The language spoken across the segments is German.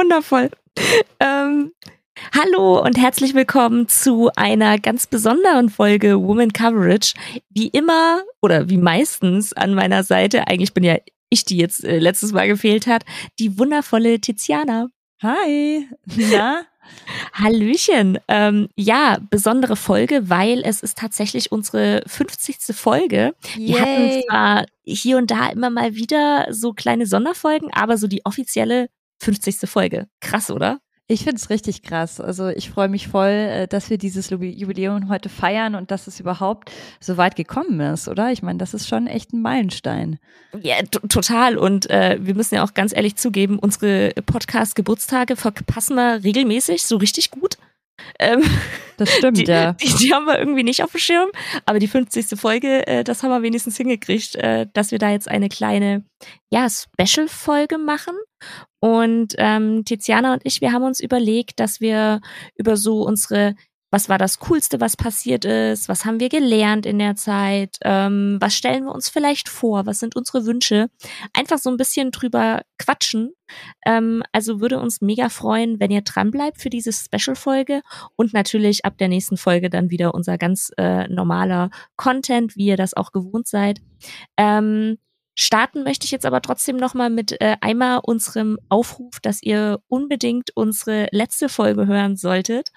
wundervoll. Ähm, hallo und herzlich willkommen zu einer ganz besonderen Folge Woman Coverage. Wie immer oder wie meistens an meiner Seite, eigentlich bin ja ich, die jetzt äh, letztes Mal gefehlt hat, die wundervolle Tiziana. Hi. Na? Hallöchen. Ähm, ja, besondere Folge, weil es ist tatsächlich unsere 50. Folge. Yay. Wir hatten zwar hier und da immer mal wieder so kleine Sonderfolgen, aber so die offizielle 50. Folge. Krass, oder? Ich finde es richtig krass. Also ich freue mich voll, äh, dass wir dieses Jubiläum heute feiern und dass es überhaupt so weit gekommen ist, oder? Ich meine, das ist schon echt ein Meilenstein. Ja, total. Und äh, wir müssen ja auch ganz ehrlich zugeben, unsere Podcast-Geburtstage verpassen wir regelmäßig so richtig gut. Ähm, das stimmt, die, ja. Die, die, haben wir irgendwie nicht auf dem Schirm, aber die 50. Folge, äh, das haben wir wenigstens hingekriegt, äh, dass wir da jetzt eine kleine, ja, Special-Folge machen. Und ähm, Tiziana und ich, wir haben uns überlegt, dass wir über so unsere was war das Coolste, was passiert ist, was haben wir gelernt in der Zeit, ähm, was stellen wir uns vielleicht vor, was sind unsere Wünsche, einfach so ein bisschen drüber quatschen. Ähm, also würde uns mega freuen, wenn ihr dran bleibt für diese Special-Folge und natürlich ab der nächsten Folge dann wieder unser ganz äh, normaler Content, wie ihr das auch gewohnt seid. Ähm, Starten möchte ich jetzt aber trotzdem nochmal mit äh, einmal unserem Aufruf, dass ihr unbedingt unsere letzte Folge hören solltet.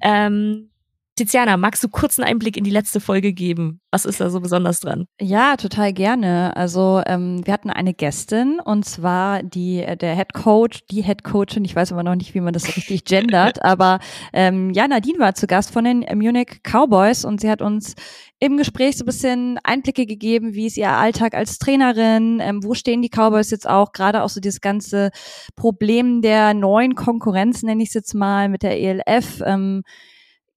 Ähm, Tiziana, magst du kurz einen Einblick in die letzte Folge geben? Was ist da so besonders dran? Ja, total gerne. Also ähm, wir hatten eine Gästin und zwar die äh, der Head Coach, die Head Coachin. Ich weiß aber noch nicht, wie man das so richtig gendert, aber ähm, ja, Nadine war zu Gast von den Munich Cowboys und sie hat uns im Gespräch so ein bisschen Einblicke gegeben, wie ist ihr Alltag als Trainerin, ähm, wo stehen die Cowboys jetzt auch, gerade auch so dieses ganze Problem der neuen Konkurrenz, nenne ich es jetzt mal, mit der ELF. Ähm,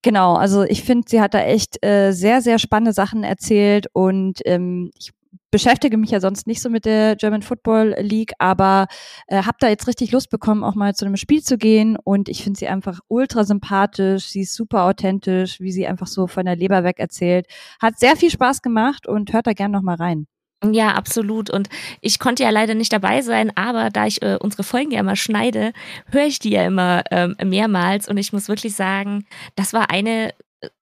Genau, also ich finde, sie hat da echt äh, sehr, sehr spannende Sachen erzählt und ähm, ich beschäftige mich ja sonst nicht so mit der German Football League, aber äh, habe da jetzt richtig Lust bekommen, auch mal zu einem Spiel zu gehen und ich finde sie einfach ultra sympathisch, sie ist super authentisch, wie sie einfach so von der Leber weg erzählt. Hat sehr viel Spaß gemacht und hört da gern noch mal rein. Ja, absolut. Und ich konnte ja leider nicht dabei sein, aber da ich äh, unsere Folgen ja immer schneide, höre ich die ja immer ähm, mehrmals. Und ich muss wirklich sagen, das war eine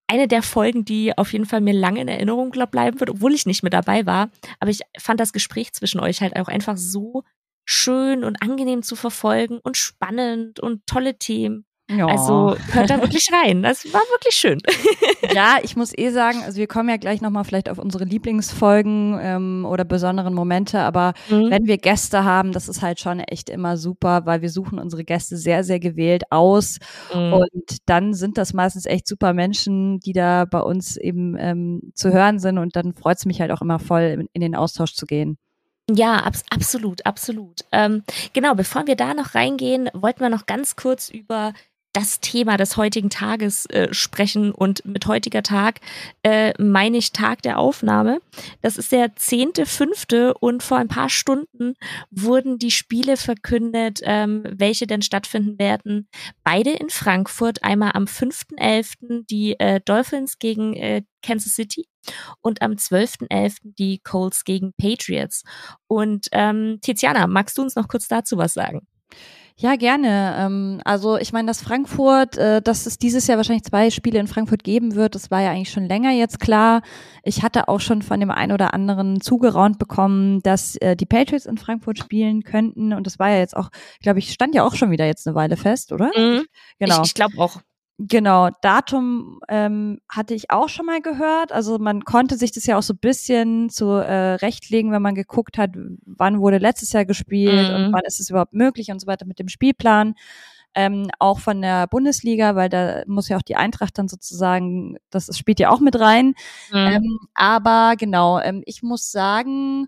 eine der Folgen, die auf jeden Fall mir lange in Erinnerung glaub, bleiben wird, obwohl ich nicht mit dabei war. Aber ich fand das Gespräch zwischen euch halt auch einfach so schön und angenehm zu verfolgen und spannend und tolle Themen. Ja. Also hört da wirklich rein. Das war wirklich schön. Ja, ich muss eh sagen, also wir kommen ja gleich nochmal vielleicht auf unsere Lieblingsfolgen ähm, oder besonderen Momente, aber mhm. wenn wir Gäste haben, das ist halt schon echt immer super, weil wir suchen unsere Gäste sehr, sehr gewählt aus. Mhm. Und dann sind das meistens echt super Menschen, die da bei uns eben ähm, zu hören sind. Und dann freut es mich halt auch immer voll, in, in den Austausch zu gehen. Ja, abs absolut, absolut. Ähm, genau, bevor wir da noch reingehen, wollten wir noch ganz kurz über das Thema des heutigen Tages äh, sprechen. Und mit heutiger Tag äh, meine ich Tag der Aufnahme. Das ist der zehnte, fünfte und vor ein paar Stunden wurden die Spiele verkündet, ähm, welche denn stattfinden werden. Beide in Frankfurt. Einmal am 5.11. die äh, Dolphins gegen äh, Kansas City und am 12.11. die Colts gegen Patriots. Und ähm, Tiziana, magst du uns noch kurz dazu was sagen? Ja, gerne. Ähm, also ich meine, dass Frankfurt, äh, dass es dieses Jahr wahrscheinlich zwei Spiele in Frankfurt geben wird, das war ja eigentlich schon länger jetzt klar. Ich hatte auch schon von dem einen oder anderen zugeraunt bekommen, dass äh, die Patriots in Frankfurt spielen könnten. Und das war ja jetzt auch, glaube ich, stand ja auch schon wieder jetzt eine Weile fest, oder? Mhm. Genau. Ich, ich glaube auch. Genau, Datum ähm, hatte ich auch schon mal gehört. Also man konnte sich das ja auch so ein bisschen zurechtlegen, äh, wenn man geguckt hat, wann wurde letztes Jahr gespielt mhm. und wann ist es überhaupt möglich und so weiter mit dem Spielplan. Ähm, auch von der Bundesliga, weil da muss ja auch die Eintracht dann sozusagen, das spielt ja auch mit rein. Mhm. Ähm, aber genau, ähm, ich muss sagen,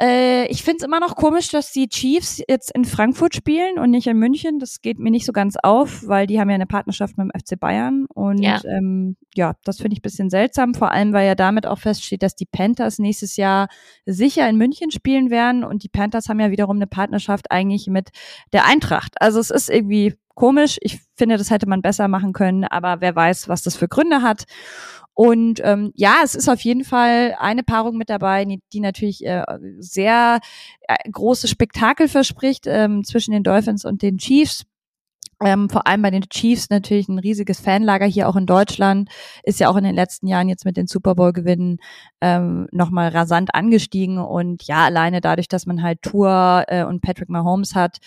äh, ich finde es immer noch komisch, dass die Chiefs jetzt in Frankfurt spielen und nicht in München. Das geht mir nicht so ganz auf, weil die haben ja eine Partnerschaft mit dem FC Bayern. Und ja, ähm, ja das finde ich ein bisschen seltsam, vor allem weil ja damit auch feststeht, dass die Panthers nächstes Jahr sicher in München spielen werden. Und die Panthers haben ja wiederum eine Partnerschaft eigentlich mit der Eintracht. Also es ist irgendwie komisch. Ich finde, das hätte man besser machen können, aber wer weiß, was das für Gründe hat. Und ähm, ja, es ist auf jeden Fall eine Paarung mit dabei, die, natürlich äh, sehr äh, große Spektakel verspricht ähm, zwischen den Dolphins und den Chiefs. Ähm, vor allem bei den Chiefs natürlich ein riesiges Fanlager hier auch in Deutschland. Ist ja auch in den letzten Jahren jetzt mit den Super Bowl-Gewinnen ähm, nochmal rasant angestiegen. Und ja, alleine dadurch, dass man halt Tour äh, und Patrick Mahomes hat,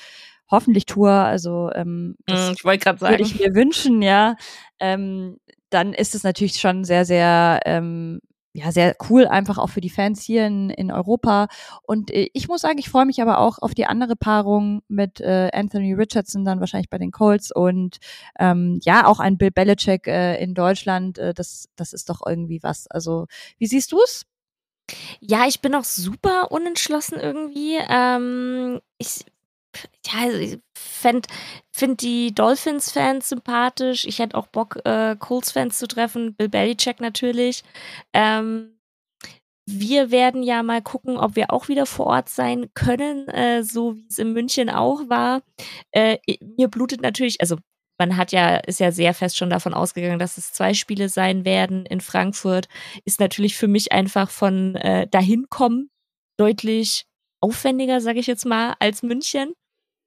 hoffentlich Tour, also ähm, das mm, ich wollte gerade sagen, würde ich mir wünschen, ja. Ähm, dann ist es natürlich schon sehr, sehr ähm, ja, sehr cool einfach auch für die Fans hier in, in Europa. Und äh, ich muss sagen, ich freue mich aber auch auf die andere Paarung mit äh, Anthony Richardson, dann wahrscheinlich bei den Colts und ähm, ja, auch ein Bill Belichick äh, in Deutschland. Äh, das, das ist doch irgendwie was. Also, wie siehst du es? Ja, ich bin auch super unentschlossen irgendwie. Ähm, ich ja, also ich finde find die Dolphins-Fans sympathisch. Ich hätte auch Bock, äh, Colts-Fans zu treffen. Bill Belichick natürlich. Ähm, wir werden ja mal gucken, ob wir auch wieder vor Ort sein können, äh, so wie es in München auch war. Äh, mir blutet natürlich, also man hat ja, ist ja sehr fest schon davon ausgegangen, dass es zwei Spiele sein werden in Frankfurt. Ist natürlich für mich einfach von äh, dahin kommen deutlich aufwendiger, sage ich jetzt mal, als München.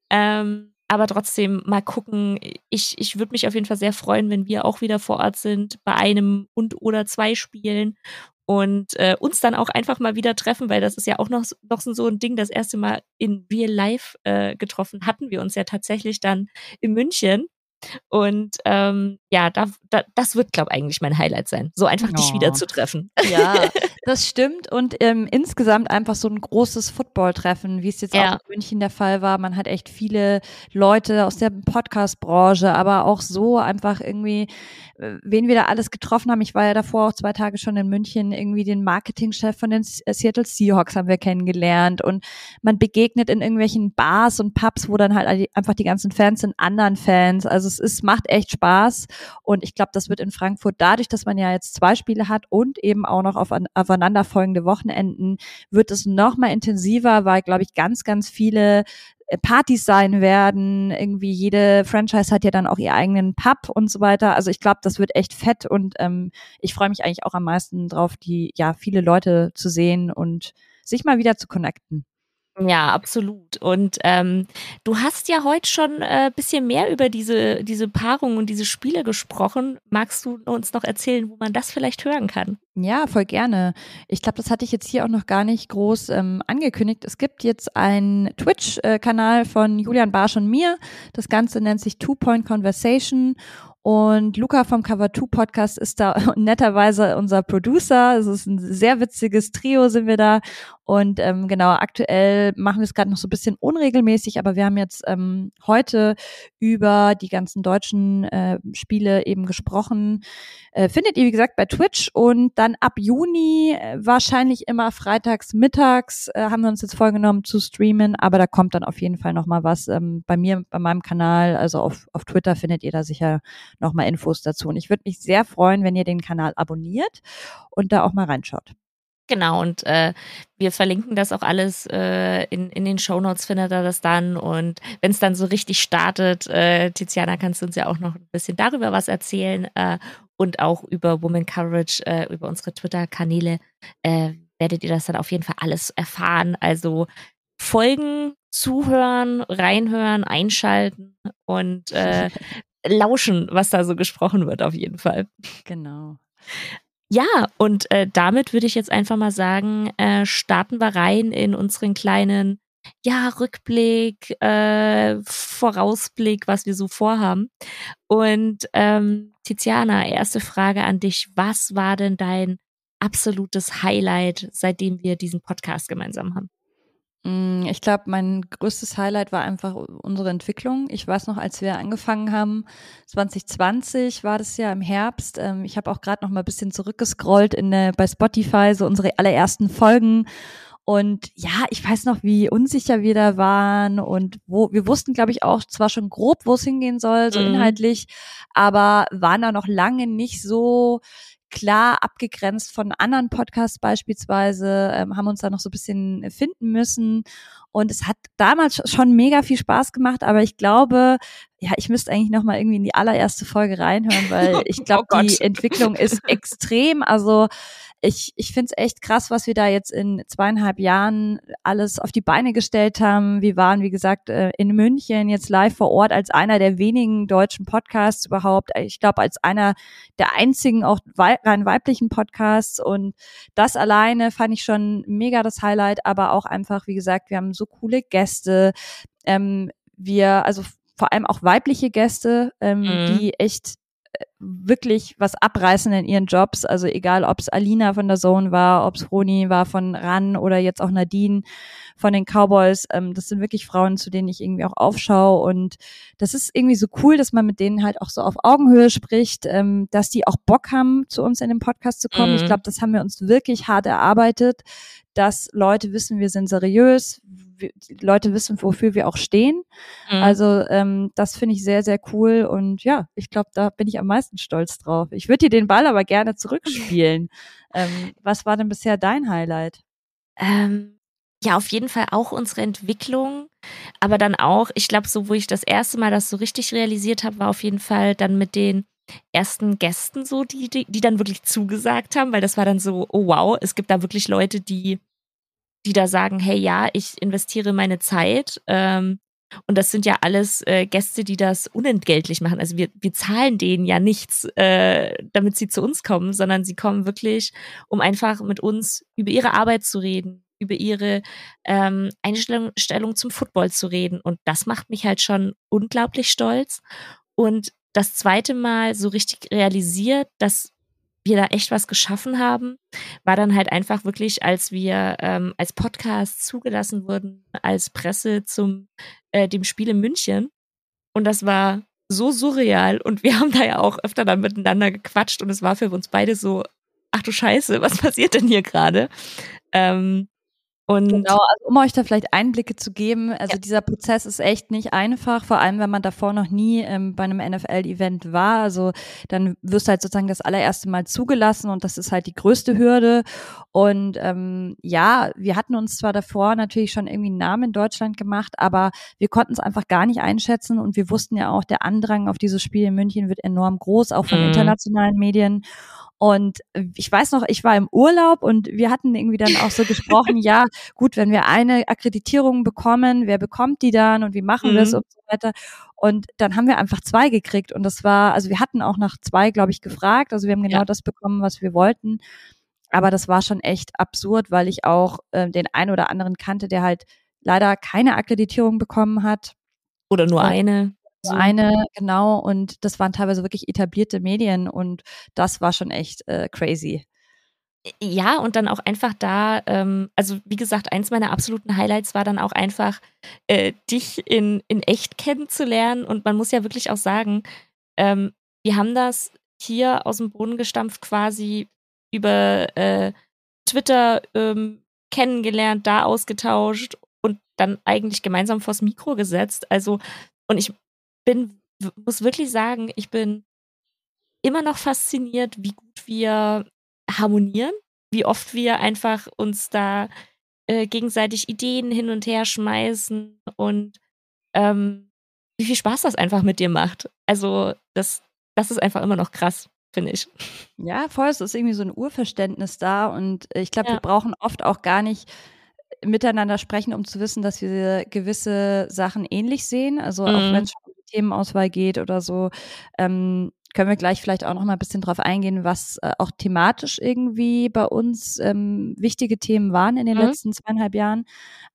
Ähm, aber trotzdem mal gucken. Ich, ich würde mich auf jeden Fall sehr freuen, wenn wir auch wieder vor Ort sind bei einem und oder zwei Spielen und äh, uns dann auch einfach mal wieder treffen, weil das ist ja auch noch, noch so ein Ding. Das erste Mal in Real Life äh, getroffen hatten wir uns ja tatsächlich dann in München. Und ähm, ja, da, da, das wird, glaube ich, eigentlich mein Highlight sein, so einfach oh. dich wieder zu treffen. Ja, das stimmt. Und ähm, insgesamt einfach so ein großes Football-Treffen, wie es jetzt ja. auch in München der Fall war. Man hat echt viele Leute aus der Podcast-Branche, aber auch so einfach irgendwie, äh, wen wir da alles getroffen haben. Ich war ja davor auch zwei Tage schon in München, irgendwie den Marketingchef von den Seattle Seahawks haben wir kennengelernt. Und man begegnet in irgendwelchen Bars und Pubs, wo dann halt einfach die ganzen Fans sind, anderen Fans. Also es ist, macht echt Spaß. Und ich glaube, das wird in Frankfurt dadurch, dass man ja jetzt zwei Spiele hat und eben auch noch auf, aufeinanderfolgende Wochenenden, wird es noch mal intensiver, weil, glaube ich, ganz, ganz viele äh, Partys sein werden. Irgendwie jede Franchise hat ja dann auch ihr eigenen Pub und so weiter. Also ich glaube, das wird echt fett und ähm, ich freue mich eigentlich auch am meisten drauf, die ja viele Leute zu sehen und sich mal wieder zu connecten. Ja, absolut. Und ähm, du hast ja heute schon äh, bisschen mehr über diese, diese Paarung und diese Spiele gesprochen. Magst du uns noch erzählen, wo man das vielleicht hören kann? Ja, voll gerne. Ich glaube, das hatte ich jetzt hier auch noch gar nicht groß ähm, angekündigt. Es gibt jetzt einen Twitch-Kanal von Julian Barsch und mir. Das Ganze nennt sich Two Point Conversation. Und Luca vom Cover 2 Podcast ist da netterweise unser Producer. Es ist ein sehr witziges Trio sind wir da. Und ähm, genau, aktuell machen wir es gerade noch so ein bisschen unregelmäßig, aber wir haben jetzt ähm, heute über die ganzen deutschen äh, Spiele eben gesprochen. Äh, findet ihr, wie gesagt, bei Twitch und dann ab Juni äh, wahrscheinlich immer freitags mittags äh, haben wir uns jetzt vorgenommen zu streamen, aber da kommt dann auf jeden Fall nochmal was ähm, bei mir, bei meinem Kanal, also auf, auf Twitter findet ihr da sicher nochmal Infos dazu. Und ich würde mich sehr freuen, wenn ihr den Kanal abonniert und da auch mal reinschaut. Genau, und äh, wir verlinken das auch alles äh, in, in den Shownotes, findet ihr das dann. Und wenn es dann so richtig startet, äh, Tiziana, kannst du uns ja auch noch ein bisschen darüber was erzählen äh, und auch über Woman Coverage, äh, über unsere Twitter-Kanäle äh, werdet ihr das dann auf jeden Fall alles erfahren. Also folgen, zuhören, reinhören, einschalten und äh, lauschen, was da so gesprochen wird, auf jeden Fall. Genau. Ja, und äh, damit würde ich jetzt einfach mal sagen, äh, starten wir rein in unseren kleinen, ja, Rückblick, äh, Vorausblick, was wir so vorhaben. Und ähm, Tiziana, erste Frage an dich. Was war denn dein absolutes Highlight, seitdem wir diesen Podcast gemeinsam haben? Mm, ich glaube, mein größtes Highlight war einfach unsere Entwicklung. Ich weiß noch, als wir angefangen haben, 2020 war das ja im Herbst. Ähm, ich habe auch gerade noch mal ein bisschen zurückgescrollt in der, bei Spotify, so unsere allerersten Folgen. Und ja, ich weiß noch, wie unsicher wir da waren und wo wir wussten, glaube ich, auch zwar schon grob, wo es hingehen soll, so mhm. inhaltlich, aber waren da noch lange nicht so klar abgegrenzt von anderen Podcasts beispielsweise, ähm, haben uns da noch so ein bisschen finden müssen. Und es hat damals schon mega viel Spaß gemacht, aber ich glaube, ja, ich müsste eigentlich noch mal irgendwie in die allererste Folge reinhören, weil ich glaube, oh die Entwicklung ist extrem. Also ich, ich finde es echt krass, was wir da jetzt in zweieinhalb Jahren alles auf die Beine gestellt haben. Wir waren, wie gesagt, äh, in München jetzt live vor Ort als einer der wenigen deutschen Podcasts überhaupt. Ich glaube, als einer der einzigen auch rein weiblichen Podcasts. Und das alleine fand ich schon mega das Highlight, aber auch einfach, wie gesagt, wir haben so coole Gäste. Ähm, wir, also vor allem auch weibliche Gäste, ähm, mhm. die echt wirklich was abreißen in ihren Jobs. Also egal, ob es Alina von der Zone war, ob es Roni war von RAN oder jetzt auch Nadine von den Cowboys. Ähm, das sind wirklich Frauen, zu denen ich irgendwie auch aufschaue. Und das ist irgendwie so cool, dass man mit denen halt auch so auf Augenhöhe spricht, ähm, dass die auch Bock haben, zu uns in den Podcast zu kommen. Mhm. Ich glaube, das haben wir uns wirklich hart erarbeitet, dass Leute wissen, wir sind seriös, die Leute wissen, wofür wir auch stehen. Mhm. Also ähm, das finde ich sehr, sehr cool und ja, ich glaube, da bin ich am meisten stolz drauf. Ich würde dir den Ball aber gerne zurückspielen. ähm, was war denn bisher dein Highlight? Ähm, ja, auf jeden Fall auch unsere Entwicklung, aber dann auch, ich glaube, so wo ich das erste Mal das so richtig realisiert habe, war auf jeden Fall dann mit den ersten Gästen so, die, die, die dann wirklich zugesagt haben, weil das war dann so, oh wow, es gibt da wirklich Leute, die die da sagen, hey ja, ich investiere meine Zeit. Ähm, und das sind ja alles äh, Gäste, die das unentgeltlich machen. Also wir, wir zahlen denen ja nichts, äh, damit sie zu uns kommen, sondern sie kommen wirklich, um einfach mit uns über ihre Arbeit zu reden, über ihre ähm, Einstellung zum Football zu reden. Und das macht mich halt schon unglaublich stolz. Und das zweite Mal so richtig realisiert, dass wir da echt was geschaffen haben, war dann halt einfach wirklich, als wir ähm, als Podcast zugelassen wurden, als Presse zum äh, dem Spiel in München. Und das war so surreal und wir haben da ja auch öfter dann miteinander gequatscht und es war für uns beide so, ach du Scheiße, was passiert denn hier gerade? Ähm, und genau, also um euch da vielleicht Einblicke zu geben, also ja. dieser Prozess ist echt nicht einfach, vor allem wenn man davor noch nie ähm, bei einem NFL-Event war. Also dann wirst du halt sozusagen das allererste Mal zugelassen und das ist halt die größte Hürde. Und ähm, ja, wir hatten uns zwar davor natürlich schon irgendwie einen Namen in Deutschland gemacht, aber wir konnten es einfach gar nicht einschätzen und wir wussten ja auch, der Andrang auf dieses Spiel in München wird enorm groß, auch von mhm. internationalen Medien. Und ich weiß noch, ich war im Urlaub und wir hatten irgendwie dann auch so gesprochen, ja, gut, wenn wir eine Akkreditierung bekommen, wer bekommt die dann und wie machen mhm. wir es und so weiter. Und dann haben wir einfach zwei gekriegt und das war, also wir hatten auch nach zwei, glaube ich, gefragt. Also wir haben genau ja. das bekommen, was wir wollten. Aber das war schon echt absurd, weil ich auch äh, den einen oder anderen kannte, der halt leider keine Akkreditierung bekommen hat. Oder nur eine eine, genau, und das waren teilweise wirklich etablierte Medien und das war schon echt äh, crazy. Ja, und dann auch einfach da, ähm, also wie gesagt, eins meiner absoluten Highlights war dann auch einfach, äh, dich in, in echt kennenzulernen. Und man muss ja wirklich auch sagen, ähm, wir haben das hier aus dem Boden gestampft, quasi über äh, Twitter ähm, kennengelernt, da ausgetauscht und dann eigentlich gemeinsam vors Mikro gesetzt. Also, und ich bin, muss wirklich sagen, ich bin immer noch fasziniert, wie gut wir harmonieren, wie oft wir einfach uns da äh, gegenseitig Ideen hin und her schmeißen und ähm, wie viel Spaß das einfach mit dir macht. Also das, das ist einfach immer noch krass, finde ich. Ja, voll, es ist irgendwie so ein Urverständnis da und ich glaube, ja. wir brauchen oft auch gar nicht miteinander sprechen, um zu wissen, dass wir gewisse Sachen ähnlich sehen. Also mhm. auch wenn es schon Themenauswahl geht oder so, ähm, können wir gleich vielleicht auch noch mal ein bisschen drauf eingehen, was äh, auch thematisch irgendwie bei uns ähm, wichtige Themen waren in den mhm. letzten zweieinhalb Jahren.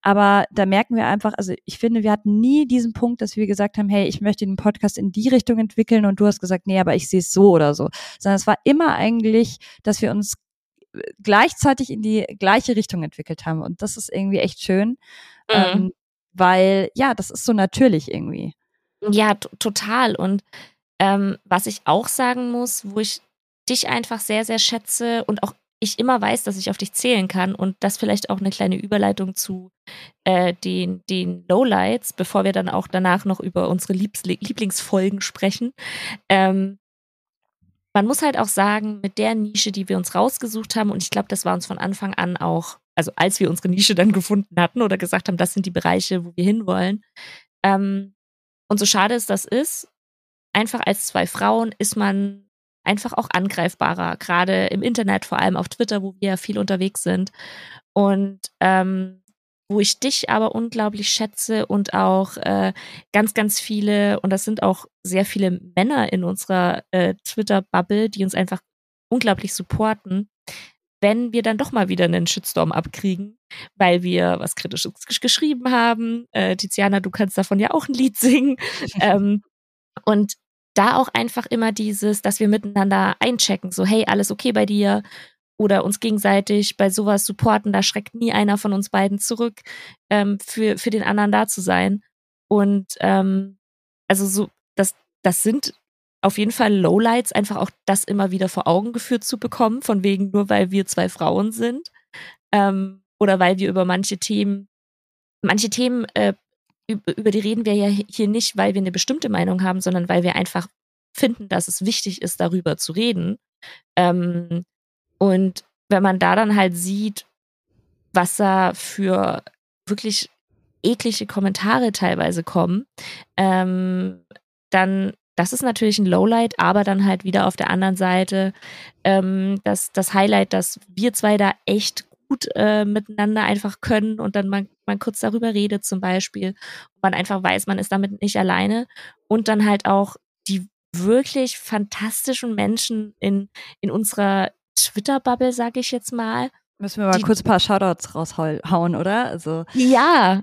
Aber da merken wir einfach, also ich finde, wir hatten nie diesen Punkt, dass wir gesagt haben, hey, ich möchte den Podcast in die Richtung entwickeln und du hast gesagt, nee, aber ich sehe es so oder so. Sondern es war immer eigentlich, dass wir uns äh, gleichzeitig in die gleiche Richtung entwickelt haben. Und das ist irgendwie echt schön. Mhm. Ähm, weil, ja, das ist so natürlich irgendwie. Ja, total. Und ähm, was ich auch sagen muss, wo ich dich einfach sehr, sehr schätze und auch ich immer weiß, dass ich auf dich zählen kann und das vielleicht auch eine kleine Überleitung zu äh, den, den Lowlights, bevor wir dann auch danach noch über unsere Liebs Lieblingsfolgen sprechen. Ähm, man muss halt auch sagen, mit der Nische, die wir uns rausgesucht haben, und ich glaube, das war uns von Anfang an auch, also als wir unsere Nische dann gefunden hatten oder gesagt haben, das sind die Bereiche, wo wir hinwollen. Ähm, und so schade es das ist, einfach als zwei Frauen ist man einfach auch angreifbarer, gerade im Internet, vor allem auf Twitter, wo wir ja viel unterwegs sind. Und ähm, wo ich dich aber unglaublich schätze und auch äh, ganz, ganz viele, und das sind auch sehr viele Männer in unserer äh, Twitter-Bubble, die uns einfach unglaublich supporten, wenn wir dann doch mal wieder einen Shitstorm abkriegen, weil wir was Kritisches geschrieben haben. Äh, Tiziana, du kannst davon ja auch ein Lied singen. ähm, und da auch einfach immer dieses, dass wir miteinander einchecken, so hey, alles okay bei dir oder uns gegenseitig bei sowas supporten, da schreckt nie einer von uns beiden zurück, ähm, für, für den anderen da zu sein. Und ähm, also so, das, das sind auf jeden Fall Lowlights, einfach auch das immer wieder vor Augen geführt zu bekommen, von wegen nur weil wir zwei Frauen sind ähm, oder weil wir über manche Themen, manche Themen, äh, über die reden wir ja hier nicht, weil wir eine bestimmte Meinung haben, sondern weil wir einfach finden, dass es wichtig ist, darüber zu reden. Ähm, und wenn man da dann halt sieht, was da für wirklich eklige Kommentare teilweise kommen, ähm, dann das ist natürlich ein Lowlight, aber dann halt wieder auf der anderen Seite ähm, das, das Highlight, dass wir zwei da echt gut äh, miteinander einfach können und dann man, man kurz darüber redet zum Beispiel. Und man einfach weiß, man ist damit nicht alleine. Und dann halt auch die wirklich fantastischen Menschen in, in unserer Twitter-Bubble, sage ich jetzt mal. Müssen wir mal die, kurz ein paar Shoutouts raushauen, oder? Also ja,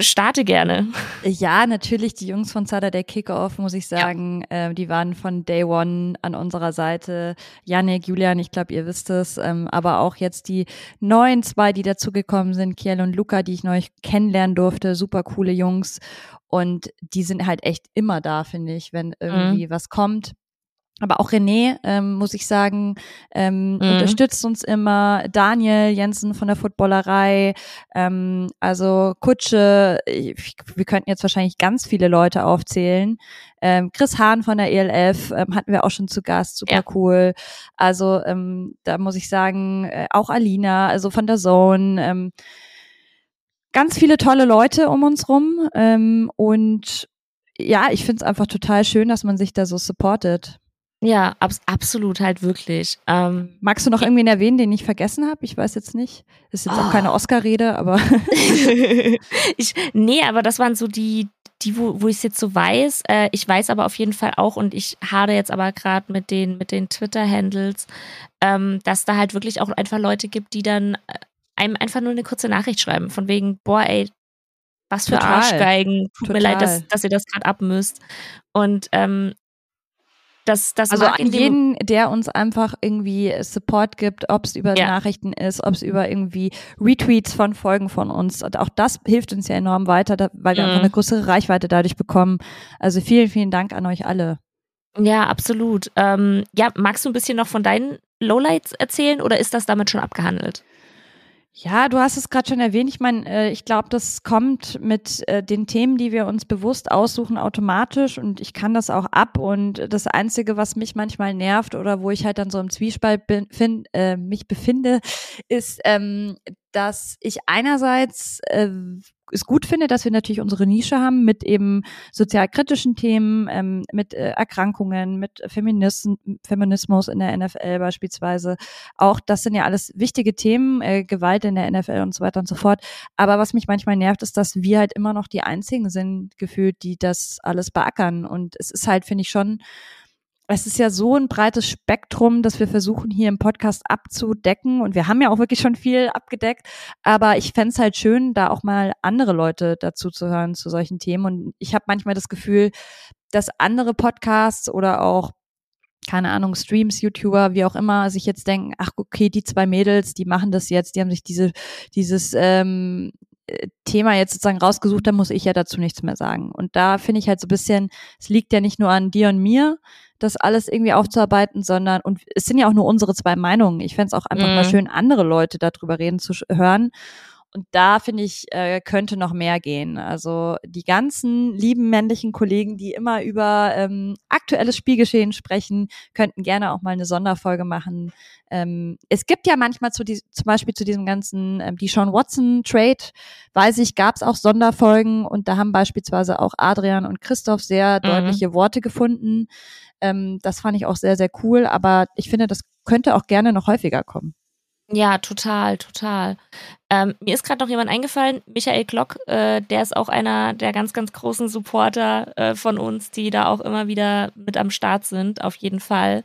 starte gerne. Ja, natürlich die Jungs von Saturday Kickoff, muss ich sagen, ja. äh, die waren von Day One an unserer Seite. Janik, Julian, ich glaube, ihr wisst es, ähm, aber auch jetzt die neuen zwei, die dazugekommen sind, Kiel und Luca, die ich neu kennenlernen durfte, super coole Jungs und die sind halt echt immer da, finde ich, wenn irgendwie mhm. was kommt. Aber auch René, ähm, muss ich sagen, ähm, mhm. unterstützt uns immer. Daniel Jensen von der Footballerei, ähm, also Kutsche, ich, wir könnten jetzt wahrscheinlich ganz viele Leute aufzählen. Ähm, Chris Hahn von der ELF ähm, hatten wir auch schon zu Gast, super ja. cool. Also ähm, da muss ich sagen, äh, auch Alina, also von der Zone. Ähm, ganz viele tolle Leute um uns rum. Ähm, und ja, ich finde es einfach total schön, dass man sich da so supportet. Ja, abs absolut halt wirklich. Ähm, Magst du noch irgendwen erwähnen, den ich vergessen habe? Ich weiß jetzt nicht. Das ist jetzt oh. auch keine Oscar-Rede, aber. ich, nee, aber das waren so die, die, wo, wo ich es jetzt so weiß. Äh, ich weiß aber auf jeden Fall auch, und ich hade jetzt aber gerade mit den, mit den Twitter-Handles, ähm, dass da halt wirklich auch einfach Leute gibt, die dann äh, einem einfach nur eine kurze Nachricht schreiben, von wegen, boah, ey, was für Total. Arschgeigen. Tut Total. mir leid, dass, dass ihr das gerade abmüsst. Und ähm, das, das also an jeden, der uns einfach irgendwie Support gibt, ob es über ja. Nachrichten ist, ob es über irgendwie Retweets von Folgen von uns. Auch das hilft uns ja enorm weiter, weil wir mhm. einfach eine größere Reichweite dadurch bekommen. Also vielen, vielen Dank an euch alle. Ja, absolut. Ähm, ja, magst du ein bisschen noch von deinen Lowlights erzählen oder ist das damit schon abgehandelt? Ja, du hast es gerade schon erwähnt. Ich meine, äh, ich glaube, das kommt mit äh, den Themen, die wir uns bewusst aussuchen, automatisch und ich kann das auch ab. Und das Einzige, was mich manchmal nervt oder wo ich halt dann so im Zwiespalt bin, find, äh, mich befinde, ist, ähm, dass ich einerseits äh, es gut finde, dass wir natürlich unsere Nische haben mit eben sozialkritischen Themen, ähm, mit äh, Erkrankungen, mit Feminism, Feminismus in der NFL beispielsweise. Auch das sind ja alles wichtige Themen, äh, Gewalt in der NFL und so weiter und so fort. Aber was mich manchmal nervt, ist, dass wir halt immer noch die einzigen sind, gefühlt, die das alles beackern. Und es ist halt, finde ich, schon es ist ja so ein breites Spektrum, dass wir versuchen, hier im Podcast abzudecken. Und wir haben ja auch wirklich schon viel abgedeckt. Aber ich fände es halt schön, da auch mal andere Leute dazu zu hören zu solchen Themen. Und ich habe manchmal das Gefühl, dass andere Podcasts oder auch keine Ahnung, Streams, YouTuber, wie auch immer, sich jetzt denken, ach okay, die zwei Mädels, die machen das jetzt, die haben sich diese, dieses ähm, Thema jetzt sozusagen rausgesucht, da muss ich ja dazu nichts mehr sagen. Und da finde ich halt so ein bisschen, es liegt ja nicht nur an dir und mir, das alles irgendwie aufzuarbeiten, sondern, und es sind ja auch nur unsere zwei Meinungen. Ich fände es auch einfach mhm. mal schön, andere Leute darüber reden zu hören. Und da finde ich, äh, könnte noch mehr gehen. Also die ganzen lieben männlichen Kollegen, die immer über ähm, aktuelles Spielgeschehen sprechen, könnten gerne auch mal eine Sonderfolge machen. Ähm, es gibt ja manchmal zu die, zum Beispiel zu diesem ganzen ähm, die Sean Watson Trade, weiß ich, gab es auch Sonderfolgen und da haben beispielsweise auch Adrian und Christoph sehr mhm. deutliche Worte gefunden. Ähm, das fand ich auch sehr, sehr cool, aber ich finde, das könnte auch gerne noch häufiger kommen. Ja, total, total. Ähm, mir ist gerade noch jemand eingefallen, Michael Glock, äh, der ist auch einer der ganz, ganz großen Supporter äh, von uns, die da auch immer wieder mit am Start sind, auf jeden Fall.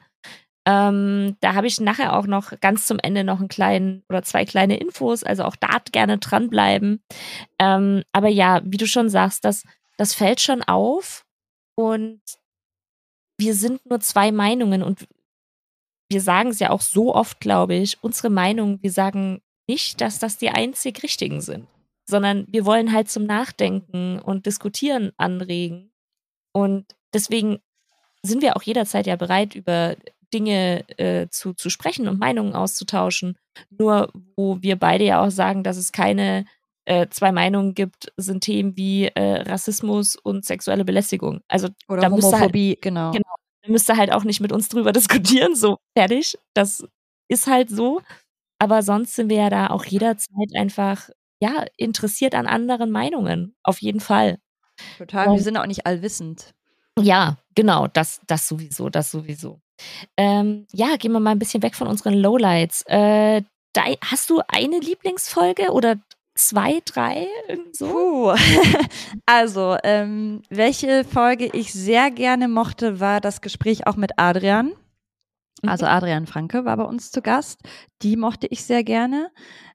Ähm, da habe ich nachher auch noch ganz zum Ende noch einen kleinen oder zwei kleine Infos, also auch da gerne dranbleiben. Ähm, aber ja, wie du schon sagst, das, das fällt schon auf und wir sind nur zwei Meinungen und wir sagen es ja auch so oft, glaube ich, unsere Meinung, wir sagen nicht, dass das die einzig richtigen sind, sondern wir wollen halt zum Nachdenken und Diskutieren anregen. Und deswegen sind wir auch jederzeit ja bereit, über Dinge äh, zu, zu sprechen und Meinungen auszutauschen. Nur wo wir beide ja auch sagen, dass es keine äh, zwei Meinungen gibt, sind Themen wie äh, Rassismus und sexuelle Belästigung. Also oder halt Homophobie, halt, genau. genau. Da müsste halt auch nicht mit uns drüber diskutieren, so fertig. Das ist halt so. Aber sonst sind wir ja da auch jederzeit einfach, ja, interessiert an anderen Meinungen. Auf jeden Fall. Total. Und, wir sind auch nicht allwissend. Ja, genau. Das, das sowieso, das sowieso. Ähm, ja, gehen wir mal ein bisschen weg von unseren Lowlights. Äh, hast du eine Lieblingsfolge oder zwei, drei? So? Puh. also, ähm, welche Folge ich sehr gerne mochte, war das Gespräch auch mit Adrian. Also mhm. Adrian Franke war bei uns zu Gast. Die mochte ich sehr gerne.